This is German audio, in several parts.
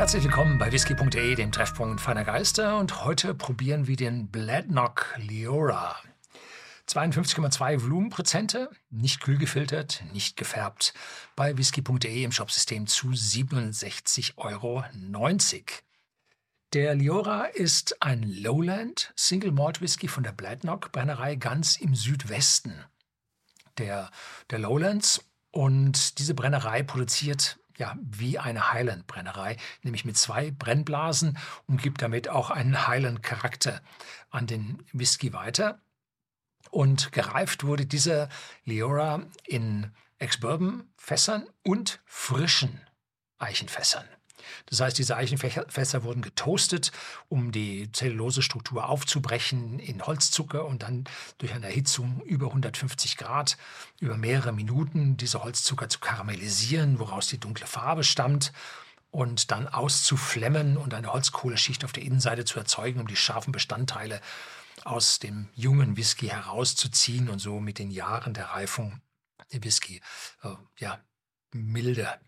Herzlich willkommen bei whisky.de, dem Treffpunkt feiner Geister. Und heute probieren wir den Bladnock Leora. 52,2 Volumenprozente, nicht kühl gefiltert, nicht gefärbt. Bei whisky.de im Shopsystem zu 67,90 Euro. Der Liora ist ein Lowland Single Malt Whisky von der Bladnock Brennerei ganz im Südwesten der, der Lowlands. Und diese Brennerei produziert ja, wie eine Highland-Brennerei, nämlich mit zwei Brennblasen und gibt damit auch einen Highland-Charakter an den Whisky weiter. Und gereift wurde dieser Leora in Ex-Bourbon-Fässern und frischen Eichenfässern. Das heißt, diese Eichenfässer wurden getoastet, um die Zellulosestruktur aufzubrechen in Holzzucker und dann durch eine Erhitzung über 150 Grad über mehrere Minuten diese Holzzucker zu karamellisieren, woraus die dunkle Farbe stammt und dann auszuflemmen und eine Holzkohleschicht auf der Innenseite zu erzeugen, um die scharfen Bestandteile aus dem jungen Whisky herauszuziehen und so mit den Jahren der Reifung der Whisky äh, ja, milder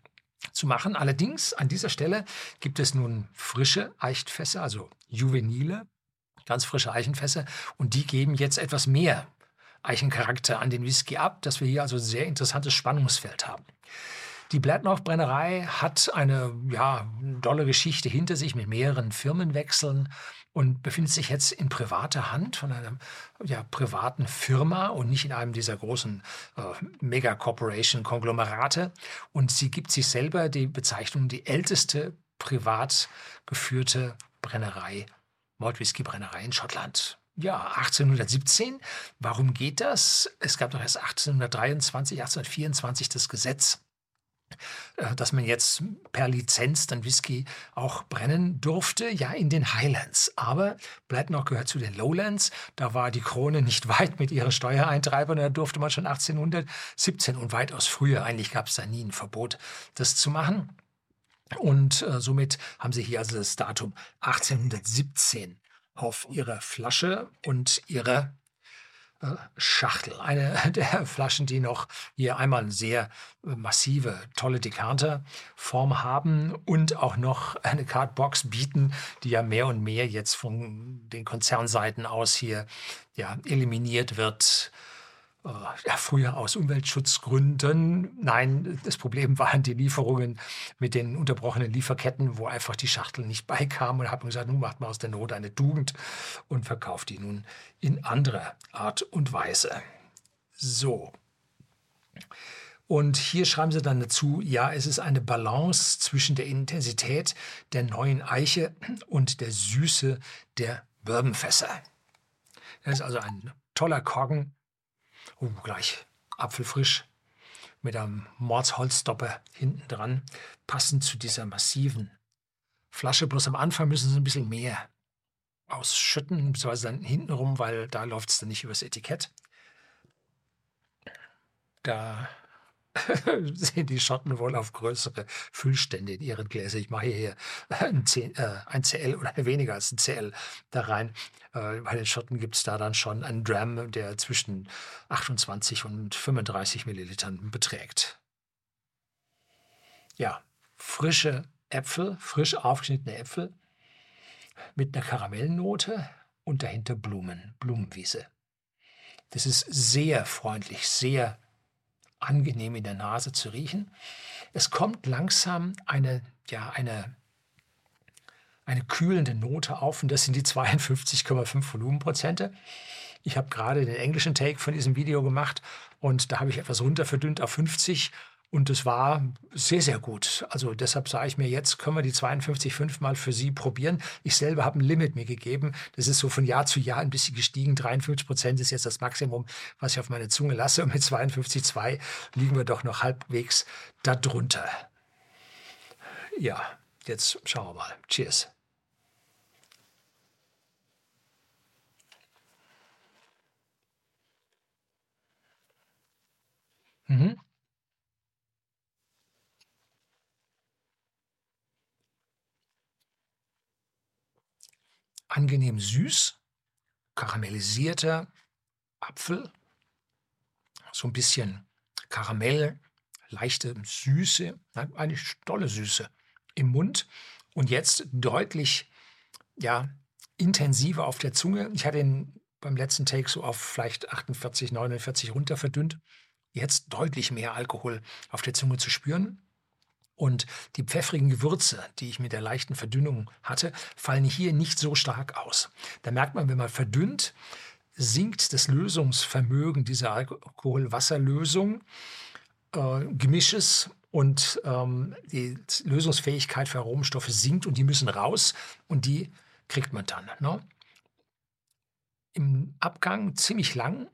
zu machen. Allerdings an dieser Stelle gibt es nun frische Eichfässer, also juvenile, ganz frische Eichenfässer und die geben jetzt etwas mehr Eichencharakter an den Whisky ab, dass wir hier also ein sehr interessantes Spannungsfeld haben. Die Blättnauch-Brennerei hat eine ja, dolle Geschichte hinter sich mit mehreren Firmenwechseln und befindet sich jetzt in privater Hand von einer ja, privaten Firma und nicht in einem dieser großen äh, Mega-Corporation-Konglomerate. Und sie gibt sich selber die Bezeichnung die älteste privat geführte Brennerei, Malt-Whisky-Brennerei in Schottland. Ja, 1817. Warum geht das? Es gab doch erst 1823, 1824 das Gesetz dass man jetzt per Lizenz dann Whisky auch brennen durfte, ja, in den Highlands. Aber Bladnoch gehört zu den Lowlands. Da war die Krone nicht weit mit ihren Steuereintreibern. Da durfte man schon 1817 und weitaus früher, eigentlich gab es da nie ein Verbot, das zu machen. Und äh, somit haben sie hier also das Datum 1817 auf ihrer Flasche und ihrer Schachtel. Eine der Flaschen, die noch hier einmal sehr äh, massive, tolle Dekanterform haben und auch noch eine Cardbox bieten, die ja mehr und mehr jetzt von den Konzernseiten aus hier ja, eliminiert wird ja, früher aus Umweltschutzgründen. Nein, das Problem waren die Lieferungen mit den unterbrochenen Lieferketten, wo einfach die Schachtel nicht beikam und habe gesagt, nun macht man aus der Not eine Tugend und verkauft die nun in anderer Art und Weise. So. Und hier schreiben sie dann dazu, ja, es ist eine Balance zwischen der Intensität der neuen Eiche und der Süße der Bourbonfässer. Das ist also ein toller Korken, Oh, gleich apfelfrisch mit einem Mordsholzstopper hinten dran, passend zu dieser massiven Flasche. Bloß am Anfang müssen sie ein bisschen mehr ausschütten, beziehungsweise dann hintenrum, weil da läuft es dann nicht übers Etikett. Da sehen die Schotten wohl auf größere Füllstände in ihren Gläsern. Ich mache hier ein, C, äh, ein CL oder weniger als ein CL da rein. Äh, bei den Schotten gibt es da dann schon einen Dram, der zwischen 28 und 35 Millilitern beträgt. Ja, frische Äpfel, frisch aufgeschnittene Äpfel mit einer Karamellnote und dahinter Blumen, Blumenwiese. Das ist sehr freundlich, sehr angenehm in der Nase zu riechen. Es kommt langsam eine, ja, eine, eine kühlende Note auf und das sind die 52,5 Volumenprozente. Ich habe gerade den englischen Take von diesem Video gemacht und da habe ich etwas runter verdünnt auf 50 und es war sehr, sehr gut. Also deshalb sage ich mir, jetzt können wir die 52,5 mal für Sie probieren. Ich selber habe ein Limit mir gegeben. Das ist so von Jahr zu Jahr ein bisschen gestiegen. 53 Prozent ist jetzt das Maximum, was ich auf meine Zunge lasse. Und mit 52,2 liegen wir doch noch halbwegs darunter. Ja, jetzt schauen wir mal. Cheers. Mhm. Angenehm süß, karamellisierter Apfel, so ein bisschen Karamell, leichte Süße, eigentlich tolle Süße im Mund und jetzt deutlich ja, intensiver auf der Zunge. Ich hatte ihn beim letzten Take so auf vielleicht 48, 49 runter verdünnt. Jetzt deutlich mehr Alkohol auf der Zunge zu spüren. Und die pfeffrigen Gewürze, die ich mit der leichten Verdünnung hatte, fallen hier nicht so stark aus. Da merkt man, wenn man verdünnt, sinkt das Lösungsvermögen dieser Alkohol-Wasser-Lösung, äh, Gemisches und ähm, die Lösungsfähigkeit für Aromenstoffe sinkt und die müssen raus und die kriegt man dann. Ne? Im Abgang ziemlich lang,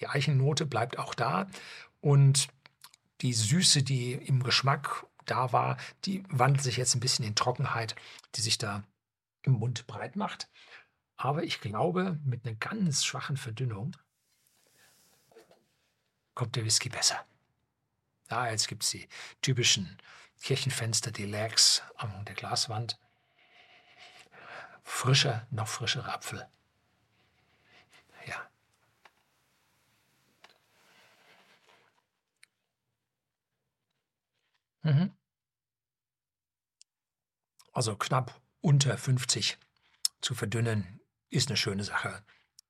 die Eichennote bleibt auch da und die Süße, die im Geschmack da war, die wandelt sich jetzt ein bisschen in Trockenheit, die sich da im Mund breit macht. Aber ich glaube, mit einer ganz schwachen Verdünnung kommt der Whisky besser. Ja, jetzt gibt es die typischen Kirchenfenster, die Lags an der Glaswand. Frischer, noch frischerer Apfel. Mhm. Also knapp unter 50 zu verdünnen, ist eine schöne Sache.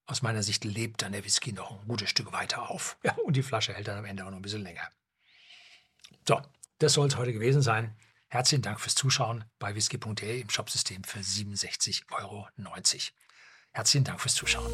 Aus meiner Sicht lebt dann der Whisky noch ein gutes Stück weiter auf. Ja, und die Flasche hält dann am Ende auch noch ein bisschen länger. So, das soll es heute gewesen sein. Herzlichen Dank fürs Zuschauen bei whisky.de im Shopsystem für 67,90 Euro. Herzlichen Dank fürs Zuschauen.